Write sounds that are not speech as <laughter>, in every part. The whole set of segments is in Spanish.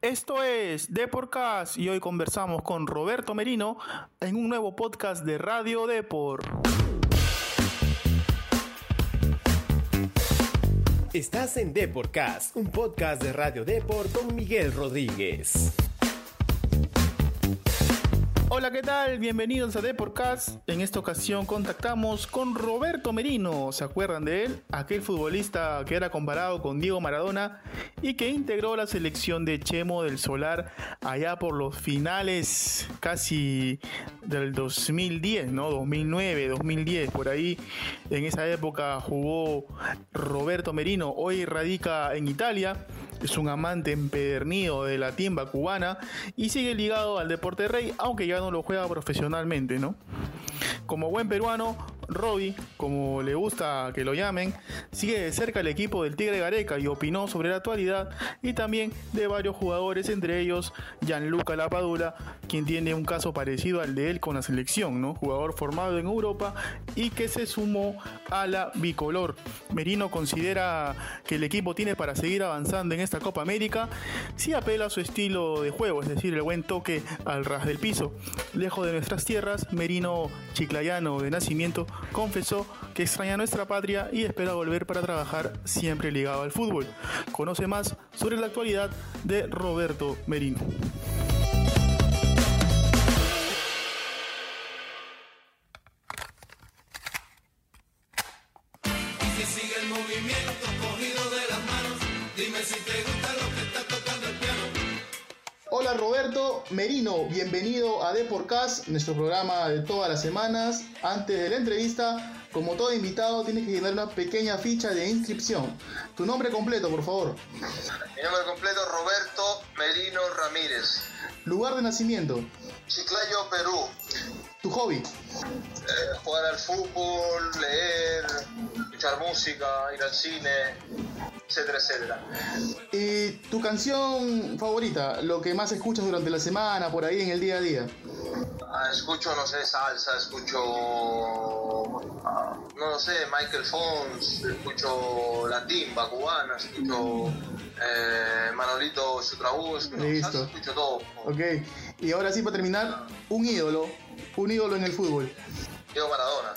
Esto es Deporcast y hoy conversamos con Roberto Merino en un nuevo podcast de Radio Depor. Estás en Deporcast, un podcast de Radio Depor con Miguel Rodríguez. Hola, ¿qué tal? Bienvenidos a Deporcast. En esta ocasión contactamos con Roberto Merino. ¿Se acuerdan de él? Aquel futbolista que era comparado con Diego Maradona y que integró la selección de Chemo del Solar allá por los finales casi del 2010, ¿no? 2009, 2010, por ahí. En esa época jugó Roberto Merino. Hoy radica en Italia es un amante empedernido de la timba cubana y sigue ligado al deporte rey, aunque ya no lo juega profesionalmente, ¿no? Como buen peruano, Robbie, como le gusta que lo llamen, sigue de cerca el equipo del Tigre Gareca y opinó sobre la actualidad y también de varios jugadores, entre ellos Gianluca Lapadula, quien tiene un caso parecido al de él con la selección, ¿no? Jugador formado en Europa y que se sumó a la bicolor. Merino considera que el equipo tiene para seguir avanzando en esta Copa América si apela a su estilo de juego, es decir, el buen toque al ras del piso. Lejos de nuestras tierras, Merino chiclayano de nacimiento confesó que extraña nuestra patria y espera volver para trabajar siempre ligado al fútbol. Conoce más sobre la actualidad de Roberto Merino. Bienvenido a Deporcast, nuestro programa de todas las semanas. Antes de la entrevista, como todo invitado, tienes que llenar una pequeña ficha de inscripción. Tu nombre completo, por favor. Mi nombre completo Roberto Merino Ramírez. Lugar de nacimiento. Chiclayo, Perú. Tu hobby. Eh, jugar al fútbol, leer, escuchar música, ir al cine, etcétera, etcétera. ¿Y tu canción favorita? Lo que más escuchas durante la semana, por ahí en el día a día. Ah, escucho, no sé, salsa, escucho, ah, no lo sé, Michael Fons, escucho la timba cubana, escucho eh, Manolito escucho, Listo. escucho todo. Ok. Y ahora sí, para terminar, un ídolo. Un ídolo en el fútbol. Diego Maradona.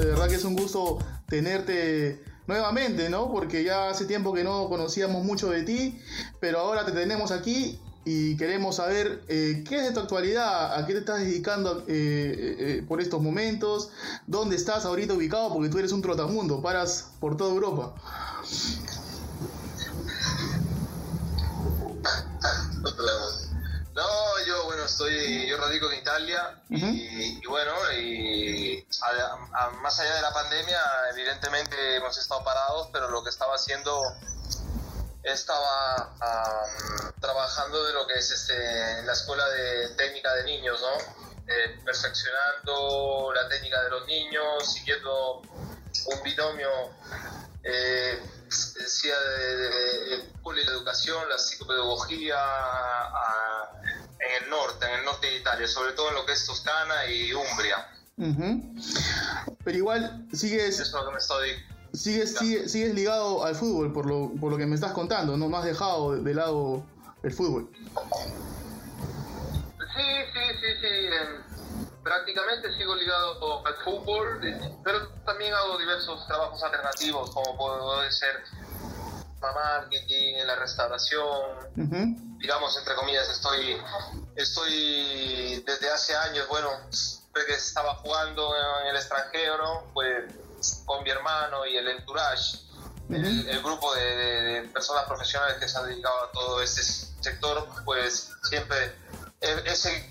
De verdad que es un gusto tenerte nuevamente, ¿no? Porque ya hace tiempo que no conocíamos mucho de ti, pero ahora te tenemos aquí y queremos saber eh, qué es de tu actualidad, a qué te estás dedicando eh, eh, por estos momentos, dónde estás ahorita ubicado, porque tú eres un trotamundo, paras por toda Europa. Estoy, yo radico en Italia y, y bueno, y a- a- más allá de la pandemia, evidentemente hemos estado parados, pero lo que estaba haciendo, estaba trabajando de lo que es este, la escuela de técnica de niños, ¿no? Eh, perfeccionando la técnica de los niños, siguiendo un binomio eh, decía de, de, de la educación, la psicopedagogía a- sobre todo en lo que es Toscana y Umbria. Ujú. Pero igual sigues, Eso es lo que me estoy... sigues, sigues, sigues ligado al fútbol, por lo, por lo que me estás contando, no, no has dejado de, de lado el fútbol. Sí, sí, sí, sí. em, prácticamente sigo ligado al fútbol, pero también hago diversos trabajos alternativos, como puede ser marketing, en la restauración, Ujú. digamos, entre comillas, estoy, estoy desde hace años, bueno, que estaba jugando en el extranjero, pues con mi hermano y el entourage, el, el grupo de, de- de personas profesionales que se han dedicado a todo este sector, pues siempre he, he segui-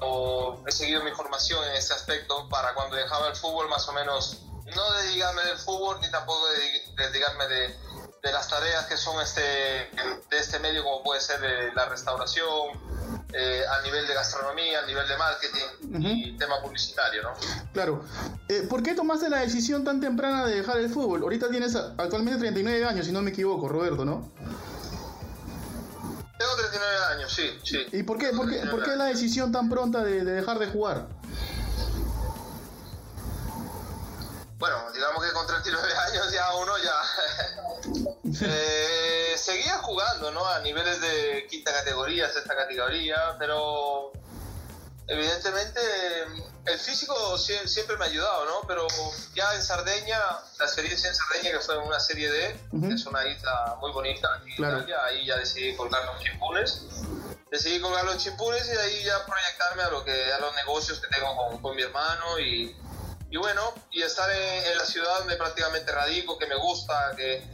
o he seguido mi formación en este aspecto para cuando dejaba el fútbol más o menos no dedicarme del fútbol ni tampoco dedi- dedicarme de, de las tareas que son este de este medio como puede ser eh, la restauración eh, a nivel de gastronomía, a nivel de marketing y tema publicitario, ¿no? Claro. Eh, ¿Por qué tomaste la decisión tan temprana de dejar el fútbol? Ahorita tienes actualmente 39 años, si no me equivoco, Roberto, ¿no? Tengo con 39 años, sí, sí. ¿Y por qué, por qué, por qué la decisión tan pronta de, de dejar de jugar? Bueno, digamos que con 39 <laughs> años ya uno ya eh, seguía jugando, ¿no? A niveles de quinta categoría, sexta categoría, pero evidentemente el físico siempre me ha ayudado, ¿no? Pero ya en Sardeña, la experiencia en Sardeña, que fue una serie D, es una isla muy bonita aquí claro. Italia, ahí ya decidí colgar los chimpunes. Decidí colgar los chimpunes y de ahí ya proyectarme a, lo que, a los negocios que tengo con, con mi hermano y, y, bueno, y estar en, en, la ciudad donde prácticamente radico, que me gusta, que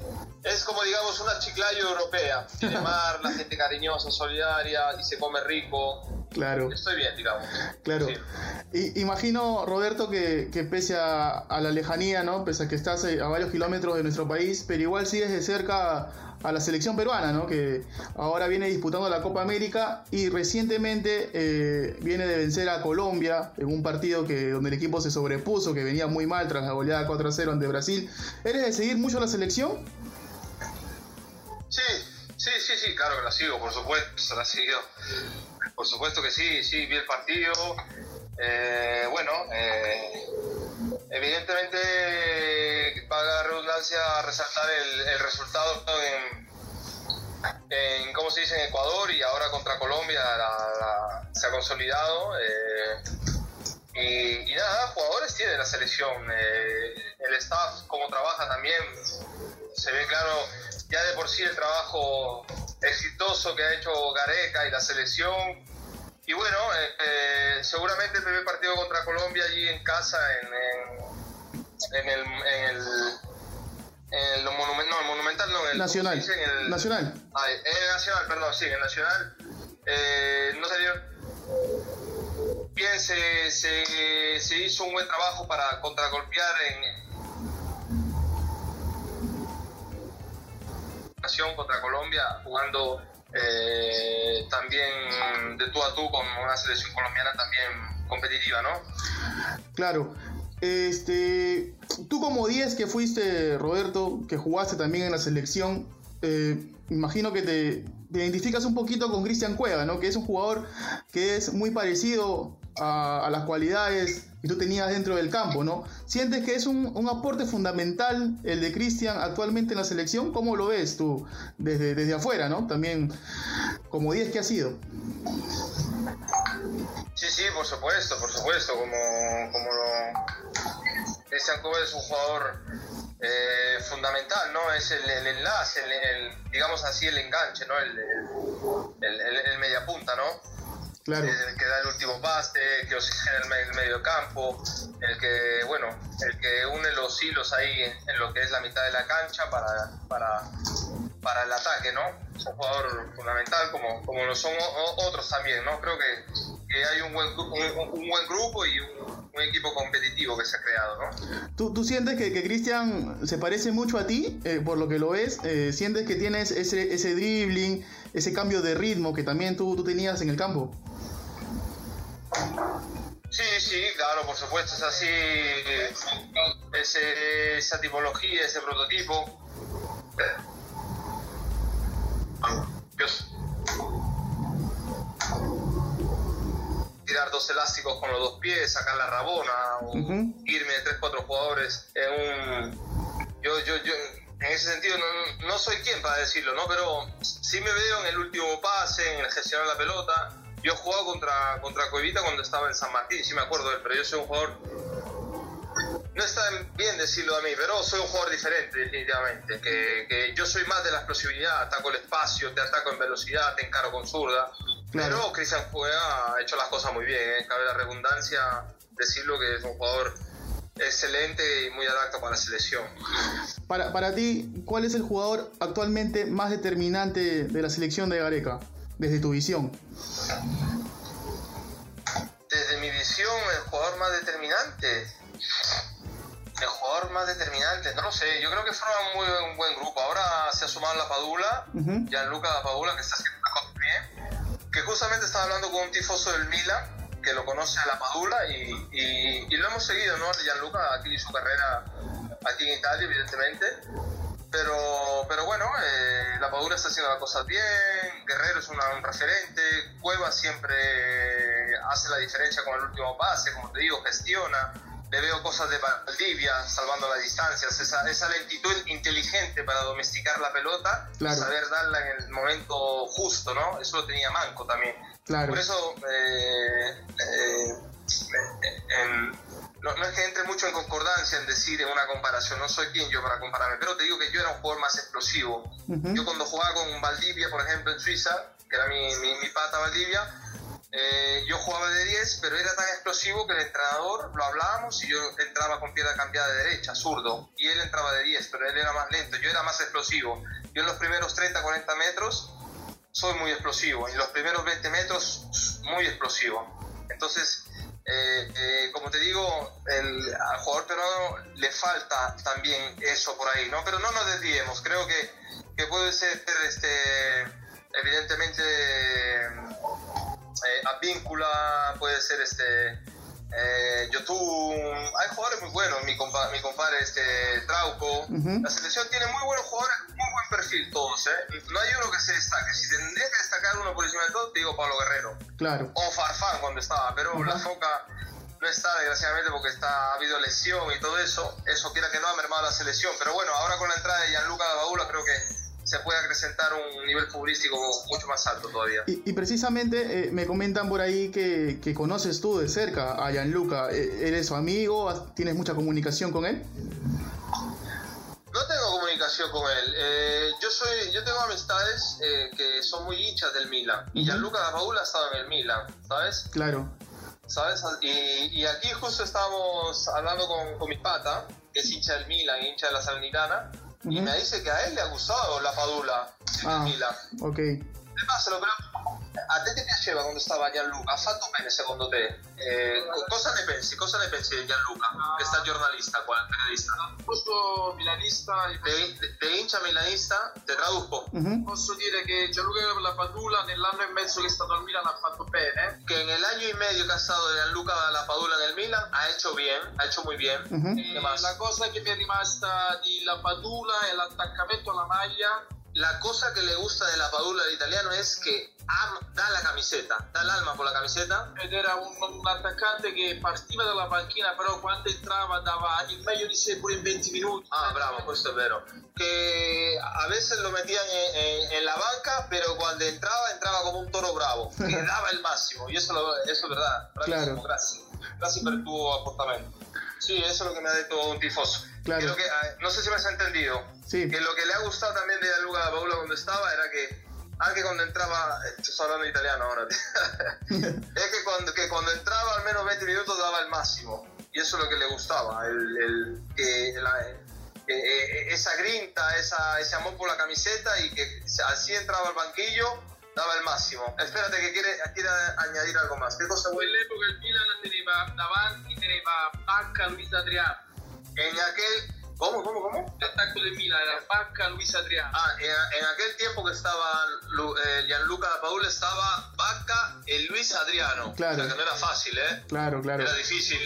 es como digamos una chiclayo europea. Tiene <laughs> mar, la gente cariñosa, solidaria y se come rico Claro. Estoy bien, digamos. Claro. Y, imagino, Roberto, que, que pese a, a, la lejanía, ¿no? Pese a que estás a varios kilómetros de nuestro país, pero igual sigues de cerca a la selección peruana, ¿no? Que ahora viene disputando la Copa América y recientemente eh, viene de vencer a Colombia en un partido que donde el equipo se sobrepuso, que venía muy mal tras la goleada 4-0 ante Brasil. ¿Eres de seguir mucho la selección? Sí, sí, sí, sí, claro que la sigo, por supuesto, la sigo. Por supuesto que sí, sí, vi el partido. Eh, bueno, eh, evidentemente, para la redundancia, resaltar el, el resultado en, en, ¿cómo se dice?, en Ecuador y ahora contra Colombia la, la, se ha consolidado. Eh, y, y, nada, jugadores tiene la selección. Eh, el staff, cómo trabaja también, se ve claro ya de por sí el trabajo exitoso que ha hecho Gareca y la selección. Y bueno, eh, eh, seguramente el primer partido contra Colombia allí en casa, en, en, en el, en el, en el, monument, no, el Monumental, no, el Nacional. En el, Nacional. Ah, en el Nacional, perdón, sí, en el Nacional. Eh, no salió bien, se, se, se, hizo un buen trabajo para contragolpear en, contra Colombia, jugando eh, también de tú a tú con una selección colombiana también competitiva, ¿no? Claro. Este, tú como 10 que fuiste, Roberto, que jugaste también en la selección, eh, imagino que te, identificas un poquito con Cristian Cueva, ¿no? Que es un jugador que es muy parecido a, las cualidades que tú tenías dentro del campo, ¿no? ¿Sientes que es un, aporte fundamental el de Cristian actualmente en la selección? ¿Cómo lo ves tú desde, desde afuera, ¿no? También como 10 que ha sido. Sí, sí, por supuesto, por supuesto, como, como lo... Cristian Cueva es un jugador eh, fundamental, ¿no? Es el, el enlace, el, el, digamos así, el enganche, ¿no? El, el mediapunta, ¿no? Claro. El que da el último pase, que oxigena el, el medio campo, el que, bueno, el que une los hilos ahí en, en, lo que es la mitad de la cancha para, para, para el ataque, ¿no? Es un jugador fundamental como, como lo son otros también, ¿no? Creo que, que hay un buen, un, un buen grupo y un, un, equipo competitivo que se ha creado, ¿no? ¿Tú, tú sientes que, que Cristian se parece mucho a ti, eh, por lo que lo ves? Eh, ¿Sientes que tienes ese, ese dribbling, ese cambio de ritmo que también tú, tú tenías en el campo? Sí, sí, claro, por supuesto, es así, ese, esa tipología, ese prototipo. Tirar dos elásticos con los dos pies, sacar la rabona, o uh -huh. irme de tres, cuatro jugadores en un... Yo, yo, yo, en ese sentido no, no soy quien para decirlo, ¿no? Pero sí me veo en el último pase, en el gestionar la pelota, yo he jugado contra, contra Cuevita cuando estaba en San Martín, sí me acuerdo de él, pero yo soy un jugador. No está bien decirlo a mí, pero soy un jugador diferente, definitivamente. Que, que yo soy más de la explosividad, ataco el espacio, te ataco en velocidad, te encaro con zurda. Claro. Pero Cristian Juega ha hecho las cosas muy bien, ¿eh? cabe la redundancia decirlo que es un jugador excelente y muy adaptado para la selección. Para, para ti, ¿cuál es el jugador actualmente más determinante de la selección de Gareca? desde tu visión? Desde mi visión, el jugador más determinante. El jugador más determinante, no lo sé. Yo creo que forma un, muy, un buen grupo. Ahora se ha sumado la Padula, uh -huh. Gianluca Padula, que está haciendo. Que justamente estaba hablando con un tifoso del Milan, que lo conoce a la Padula, y, lo hemos seguido, ¿no? Gianluca, aquí su carrera, aquí en Italia, evidentemente pero, pero bueno, eh, la Padula está haciendo las cosas bien, Guerrero es un referente, Cueva siempre hace la diferencia con el último pase, como te digo, gestiona. Le veo cosas de Valdivia, salvando las distancias, esa, esa lentitud inteligente para domesticar la pelota, saber darla en el momento justo, ¿no? Eso lo tenía Manco también. Por eso, eh, eh, no, no, es que entre mucho en concordancia en decir en una comparación, no soy quien yo para compararme, pero te digo que yo era un jugador más explosivo. Yo cuando jugaba con Valdivia, por ejemplo, en Suiza, que era mi, mi, pata Valdivia, eh, yo jugaba de 10, pero era tan explosivo que el entrenador, lo hablábamos y yo entraba con pierna cambiada de derecha, zurdo, y él entraba de 10, pero él era más lento, yo era más explosivo. Yo en los primeros 30, 40 metros soy muy explosivo, en los primeros 20 metros muy explosivo. Entonces, eh, eh, como te digo, el, al jugador peruano le falta también eso por ahí, ¿no? Pero no nos desviemos, creo que, que puede ser, este, evidentemente, eh, Advíncula, puede ser este eh, YouTube, hay jugadores muy buenos, mi, compa, mi compadre este, Trauco. La selección tiene muy buenos jugadores, muy buen perfil todos. ¿eh? No hay uno que se destaque. Si tendría que destacar uno por encima de todo, te digo Pablo Guerrero. Claro. O Farfán cuando estaba, pero la Foca no está desgraciadamente porque está, ha habido lesión y todo eso. Eso quiera que no ha mermado la selección. Pero bueno, ahora con la entrada de Gianluca Baula creo que se puede acrecentar un nivel futbolístico mucho más alto todavía. Y, precisamente eh, me comentan por ahí que, que, conoces tú de cerca a Gianluca. Eh, ¿Eres su amigo? ¿Tienes mucha comunicación con él? No tengo comunicación con él. Eh, yo soy, yo tengo amistades que son muy hinchas del Milan. Y Gianluca da Paula ha estado en el Milan, ¿sabes? Claro. ¿Sabes? Y, y aquí justo estábamos hablando con, con mi pata, que es hincha del Milan, hincha de la Salernitana y me dice que a él le ha gustado la Padula ah, Milan. Ok. Se lo. A te che piaceva quando stava Gianluca? Ha fatto bene secondo te? Eh, cosa ne pensi? Cosa ne pensi di Gianluca? Che sta giornalista qua, periodista? Posso milanista. Te, hincha milanista? Te traduzco. Uh-huh. Posso dire che Gianluca Lapadula nell'anno e mezzo che è stato al Milan ha fatto bene. Que en el año y medio que ha estado Gianluca Lapadula nel Milan ha hecho bien, ha hecho muy bien. Uh-huh. La cosa che mi è rimasta di Lapadula è l'attaccamento alla maglia la cosa que le gusta de la Padula al italiano es que da la camiseta, da el alma por la camiseta. Ed era un, un, attaccante che partiva dalla panchina, però quando entrava dava il meglio di sé pure in 20 minuti. Ah, bravo, questo è vero. Que a veces lo metían en, en, en la banca, pero cuando entraba, entraba como un toro bravo, <laughs> que daba el máximo. Y eso, lo, eso es verdad. Claro. Gracias. Gracias por tu aportamento. Sí, eso es lo que me ha dicho un tifoso. Claro. Que, ah, no sé si me has entendido. Sí. Que lo que le ha gustado también de Luca Paula cuando estaba era que, ah, que cuando entraba, estoy hablando italiano ahora, <laughs> es que cuando, que cuando entraba al menos 20 minutos daba el máximo. Y eso es lo que le gustaba, el, el que eh, esa grinta, esa, ese amor por la camiseta y que así entraba al banquillo daba el máximo. Espérate que quiere, quiere añadir algo más. ¿Qué cosa vuoi? All'epoca il Milan teneva davanti, teneva Bacca, Luis Adriano. En aquel... ¿Cómo, cómo, cómo? El ataque del Milan era Bacca, Luis Adriano. Ah, en, en, aquel tiempo que estaba eh, Gianluca Paul estaba Bacca y Luis Adriano. Claro. O sea que no era fácil, ¿eh? Claro, claro. Era difícil.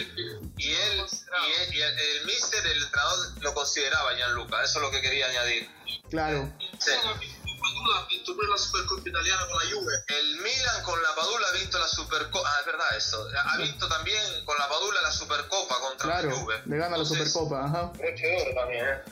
Y él, y, él, y el, el, mister, el entrenador, lo consideraba Gianluca. Eso es lo que quería añadir. Claro. Sí. Padula ha vinto pure la Supercoppa italiana con la Juve. El Milan con la Padula ha vinto la Supercopa. Ah, es verdad esto. Ha vinto también con la Padula la Supercopa contra claro, la Juve. Le gana Entonces, la Supercopa, ajá. Broche de oro también, ¿eh?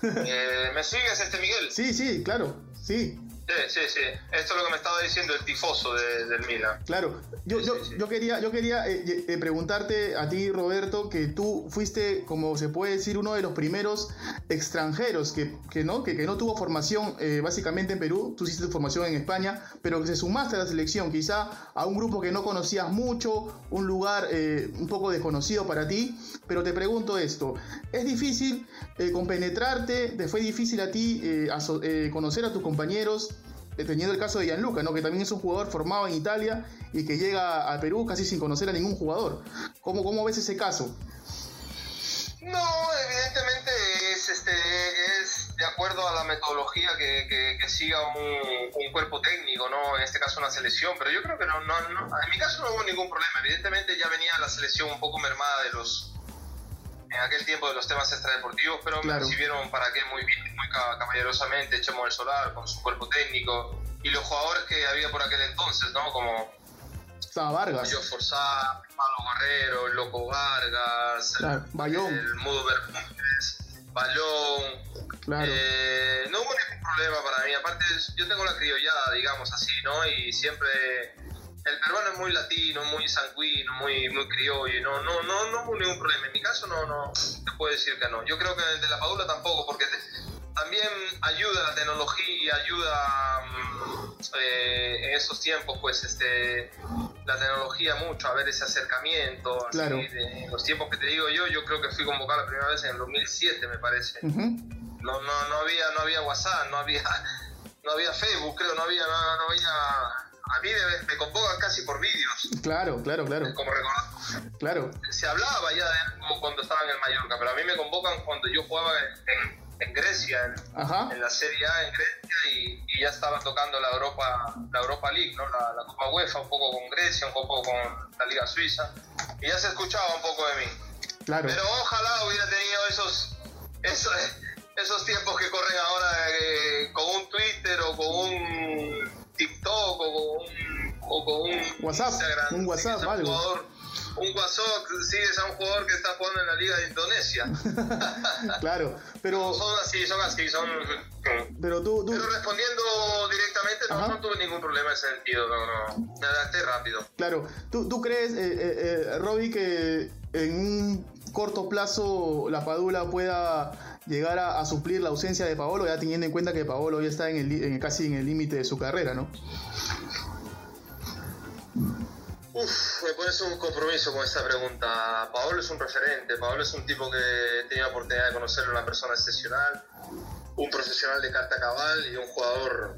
<laughs> eh ¿Me sigues, este Miguel? Sí, sí, claro. Sí. Sí, sí, sí. Esto es lo que me estaba diciendo el tifoso de, del Milan. Claro. Yo, sí, yo, sí, sí. yo quería, yo quería eh, eh, preguntarte a ti, Roberto, que tú fuiste, como se puede decir, uno de los primeros extranjeros que, que no, que, que, no tuvo formación eh, básicamente en Perú. Tú hiciste formación en España, pero que se sumaste a la selección, quizá a un grupo que no conocías mucho, un lugar eh, un poco desconocido para ti. Pero te pregunto esto: ¿es difícil compenetrarte? ¿Te fue difícil a ti conocer a tus compañeros? Teniendo el caso de Gianluca, ¿no? que también es un jugador formado en Italia y que llega a Perú casi sin conocer a ningún jugador. ¿Cómo, cómo ves ese caso? No, evidentemente es, este, es de acuerdo a la metodología que, siga un, un, cuerpo técnico, ¿no? en este caso una selección, pero yo creo que no, no, no, en mi caso no hubo ningún problema. Evidentemente ya venía la selección un poco mermada de los en aquel tiempo de los temas extradeportivos, pero Claro. me recibieron para qué muy bien, muy ca- caballerosamente, Chemo del Solar, con su cuerpo técnico, y los jugadores que había por aquel entonces, ¿no? Como Estaba Vargas. Yo Forzá, Pablo Guerrero, Loco Vargas, el- Claro, Bayón. el Mudo Bermúdez, Balón. Claro. Eh, no hubo ningún problema para mí. Aparte, yo tengo la criollada, digamos así, ¿no? Y siempre. El peruano es muy latino, muy sanguíneo, muy, muy criollo. No, no, no, no hubo ningún problema. En mi caso, no, no. Te puedo decir que no. Yo creo que en el de la Padula tampoco, porque te- también ayuda la tecnología, ayuda mm, eh, en esos tiempos, pues, este la tecnología mucho a ver ese acercamiento. así, Claro. de- en los tiempos que te digo yo, yo creo que fui convocado la primera vez en el 2007, me parece no, no, no había no había WhatsApp, no había <laughs> no había Facebook, creo, no había no, no había a mí me, me convocan casi por vídeos, Claro, claro, claro. como recordar. Claro. Se hablaba ya de como cuando estaba en el Mallorca, pero a mí me convocan cuando yo jugaba en, Grecia, en, la Serie A en Grecia y, y ya estaba tocando la Europa la Europa League, ¿no? la, la Copa UEFA, un poco con Grecia, un poco con la Liga Suiza y ya se escuchaba un poco de mí. Claro. Pero ojalá hubiera tenido esos, esos, esos tiempos que corren ahora eh, con un Twitter o con un TikTok o con un, o con un WhatsApp, Instagram. un WhatsApp, algo. jugador- un WhatsApp, sigues a un jugador que está jugando en la Liga de Indonesia. <laughs> Claro. Pero, son así, son así, son... pero tú, tú, Pero respondiendo directamente, no, no tuve ningún problema en ese sentido, no, no. Me adapté rápido. claro, tú, tú crees, eh, eh, eh, Robbie, que en un corto plazo la Padula pueda llegar a, a suplir la ausencia de Paolo, ya teniendo en cuenta que Paolo ya está en el, en- casi en el límite de su carrera, ¿no? Uf, me pones un compromiso con esta pregunta. Paolo es un referente, Paolo es un tipo que tenido la oportunidad de conocer, una persona excepcional, un profesional de carta cabal y un jugador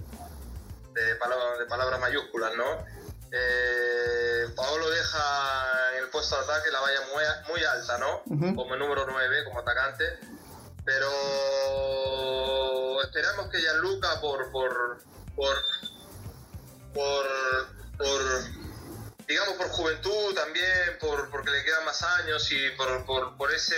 de, palabra, de palabras mayúsculas, ¿no? Eh, Paolo deja en el puesto de ataque la valla muy, muy alta, ¿no? Como número 9, como atacante. Pero esperamos que Gianluca por por por por, por digamos por juventud también, por porque le quedan más años y por, por, por ese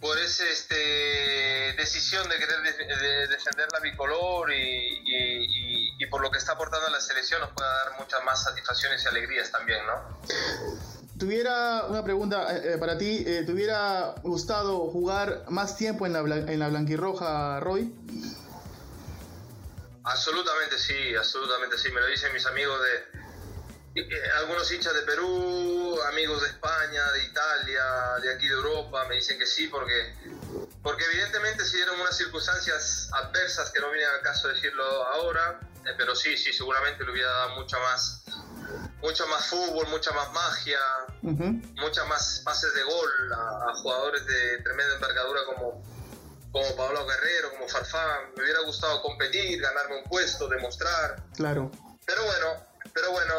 por ese este decisión de querer de- de defender la bicolor y, y- y- y por lo que está aportando a la selección nos pueda dar muchas más satisfacciones y alegrías también, ¿no? Tuviera una pregunta eh, eh, para ti, eh, ¿te hubiera gustado jugar más tiempo en la, en la blanquirroja, Roy? Absolutamente sí, absolutamente sí. Me lo dicen mis amigos de eh, algunos hinchas de Perú, amigos de España, de Italia, de aquí de Europa. Me dicen que sí porque porque evidentemente se dieron unas circunstancias adversas que no vienen al caso decirlo ahora, pero sí, sí, seguramente le hubiera dado mucha más mucho más fútbol, mucha más magia, Ujú. muchas más pases de gol a, a jugadores de tremenda envergadura como, como Pablo Guerrero, como Farfán. Me hubiera gustado competir, ganarme un puesto, demostrar. Claro, Pero bueno, pero bueno,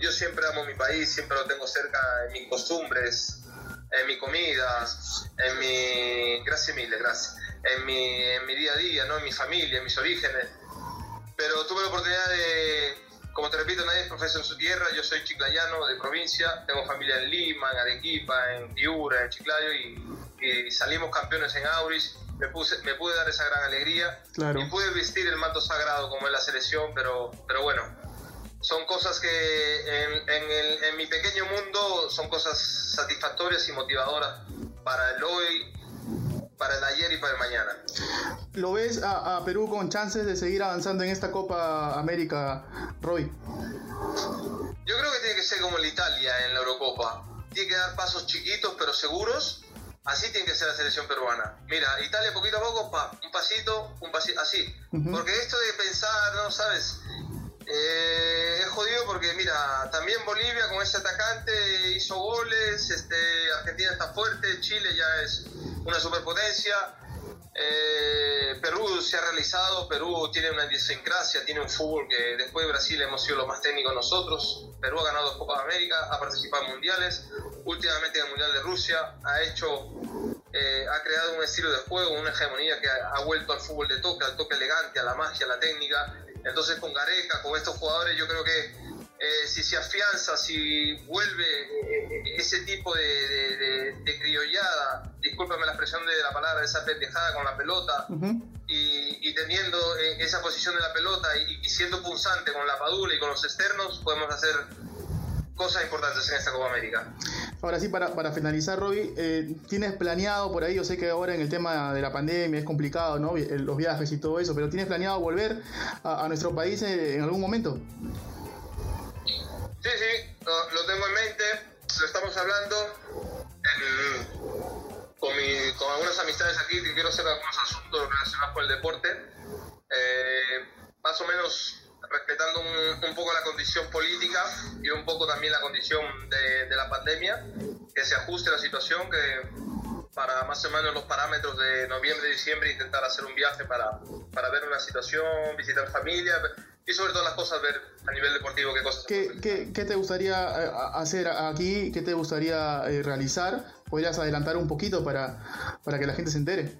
yo siempre amo mi país, siempre lo tengo cerca en mis costumbres, en mi comida, en mi... Gracias, mille, gracias. En mi, en mi día a día, ¿no? En mi familia, en mis orígenes. Pero tuve la oportunidad de, como te repito, nadie es profesor en su tierra, yo soy chiclayano de provincia, tengo familia en Lima, en Arequipa, en Piura, en Chiclayo y, y salimos campeones en Auris. Me, puse, me pude dar esa gran alegría Claro. y pude vestir el manto sagrado como es la selección, pero, pero bueno, son cosas que en, en el- en mi pequeño mundo son cosas satisfactorias y motivadoras para el hoy, para el ayer y para el mañana. ¿lo ves a, a Perú con chances de seguir avanzando en esta Copa América, Roy? Yo creo que tiene que ser como el Italia en la Eurocopa. Tiene que dar pasos chiquitos pero seguros. Así tiene que ser la selección peruana. Mira, Italia poquito a poco, pa, un pasito, un pasito, así. Ujú. Porque esto de pensar, ¿no? ¿Sabes? Eh, es jodido porque, mira, también Bolivia con ese atacante hizo goles, este, Argentina está fuerte, Chile ya es una superpotencia. Eh, Perú se ha realizado, Perú tiene una idiosincrasia, tiene un fútbol que después de Brasil hemos sido los más técnicos nosotros. Perú ha ganado dos Copas América, ha participado en mundiales, últimamente en el Mundial de Rusia, ha hecho, eh, ha creado un estilo de juego, una hegemonía que ha, ha vuelto al fútbol de toque, al toque elegante, a la magia, a la técnica. Entonces con Gareca, con estos jugadores, yo creo que eh, si se afianza, si vuelve eh, ese tipo de, criollada, discúlpame la expresión de la palabra, esa pendejada con la pelota, y, teniendo eh, esa posición de la pelota y, siendo punzante con la padula y con los externos, podemos hacer cosas importantes en esta Copa América. Ahora sí, para, para finalizar, Roby, ¿tienes planeado por ahí? Yo sé que ahora en el tema de la pandemia es complicado, ¿no? Los viajes y todo eso, pero ¿tienes planeado volver a, nuestro país en algún momento? Estamos hablando con, algunas amistades aquí que quiero hacer algunos asuntos relacionados con el deporte, eh, más o menos respetando un, poco la condición política y un poco también la condición de, la pandemia, que se ajuste la situación, que para más o menos los parámetros de noviembre, diciembre, intentar hacer un viaje para, para ver una situación, visitar familia, y sobre todo las cosas, ver a nivel deportivo qué cosas. ¿Qué, qué, qué te gustaría eh, hacer aquí? ¿Qué te gustaría eh, realizar? ¿Podrías adelantar un poquito para, para que la gente se entere?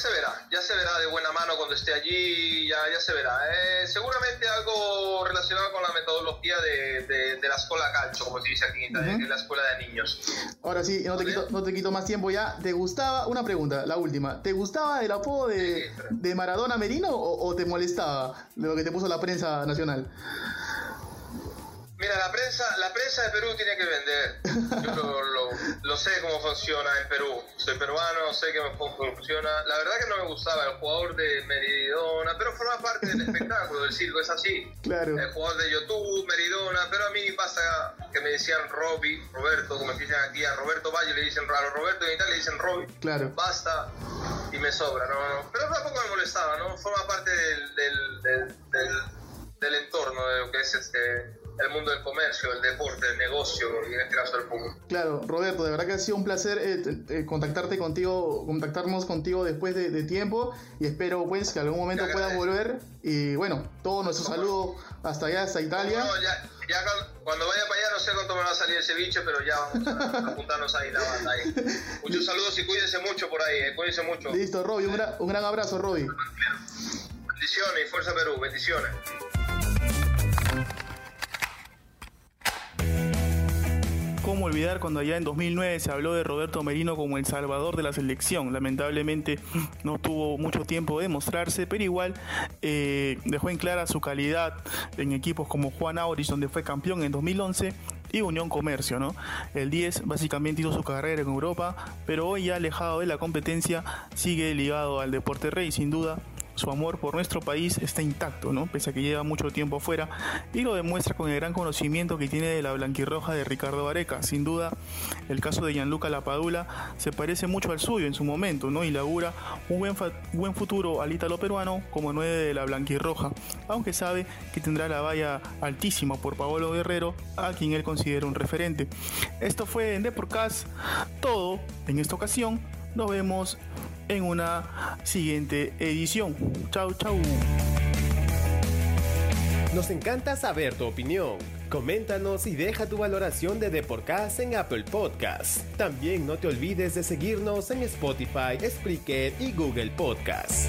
Se verá, ya se verá de buena mano cuando esté allí, ya, ya se verá. Eh, seguramente algo relacionado con la metodología de, de, la escuela calcio, como se dice aquí en Italia, que es la escuela de niños. Ahora sí, no te, quito, no te quito más tiempo ya. ¿Te gustaba, una pregunta, la última, ¿te gustaba el apodo de, de Maradona Merino o, o te molestaba lo que te puso la prensa nacional? Mira, la prensa, la prensa de Perú tiene que vender. Yo lo, lo, sé cómo funciona en Perú. Soy peruano, sé cómo funciona. La verdad que no me gustaba el jugador de Meridona, pero forma parte del espectáculo, del circo, es así. Claro. El jugador de YouTube, Meridona, pero a mí pasa que me decían Robbie, Roberto, como dicen aquí a Roberto Valle, le dicen a Roberto en Italia le dicen Robbie. Claro. Basta y me sobra, ¿no? Pero tampoco me molestaba, ¿no? Forma parte del, del, del, del entorno de lo que es este el mundo del comercio, el deporte, el negocio y en este caso el fútbol. Claro, Roberto, de verdad que ha sido un placer eh, eh, contactarte contigo, contactarnos contigo después de, tiempo y espero pues que algún momento puedas volver y bueno, todo nuestro saludo hasta allá, hasta Italia. No, ya, ya cuando vaya para allá no sé cuánto me va a salir ese bicho, pero ya vamos a apuntarnos ahí la banda ahí. <laughs> Muchos saludos y cuídense mucho por ahí, eh, cuídense mucho. Listo, Roby, un, un gran abrazo, Roby. Bendiciones y fuerza Perú, bendiciones. ¿Cómo olvidar cuando allá en 2009 se habló de Roberto Merino como el salvador de la selección? Lamentablemente no tuvo mucho tiempo de mostrarse, pero igual eh, dejó en clara su calidad en equipos como Juan Auris, donde fue campeón en 2011, y Unión Comercio, ¿no? El 10 básicamente hizo su carrera en Europa, pero hoy ya alejado de la competencia sigue ligado al deporte rey, sin duda su amor por nuestro país está intacto, ¿no? Pese a que lleva mucho tiempo afuera y lo demuestra con el gran conocimiento que tiene de la blanquirroja de Ricardo Areca. Sin duda, el caso de Gianluca Lapadula se parece mucho al suyo en su momento, ¿no? Y labura un buen, futuro al ítalo peruano como nueve de la blanquirroja, aunque sabe que tendrá la valla altísima por Paolo Guerrero, a quien él considera un referente. Esto fue en Deporcast, todo en esta ocasión. Nos vemos en una siguiente edición. Chau, chau. Nos encanta saber tu opinión. Coméntanos y deja tu valoración de Deporcast en Apple Podcasts. También no te olvides de seguirnos en Spotify, Spreaker y Google Podcasts.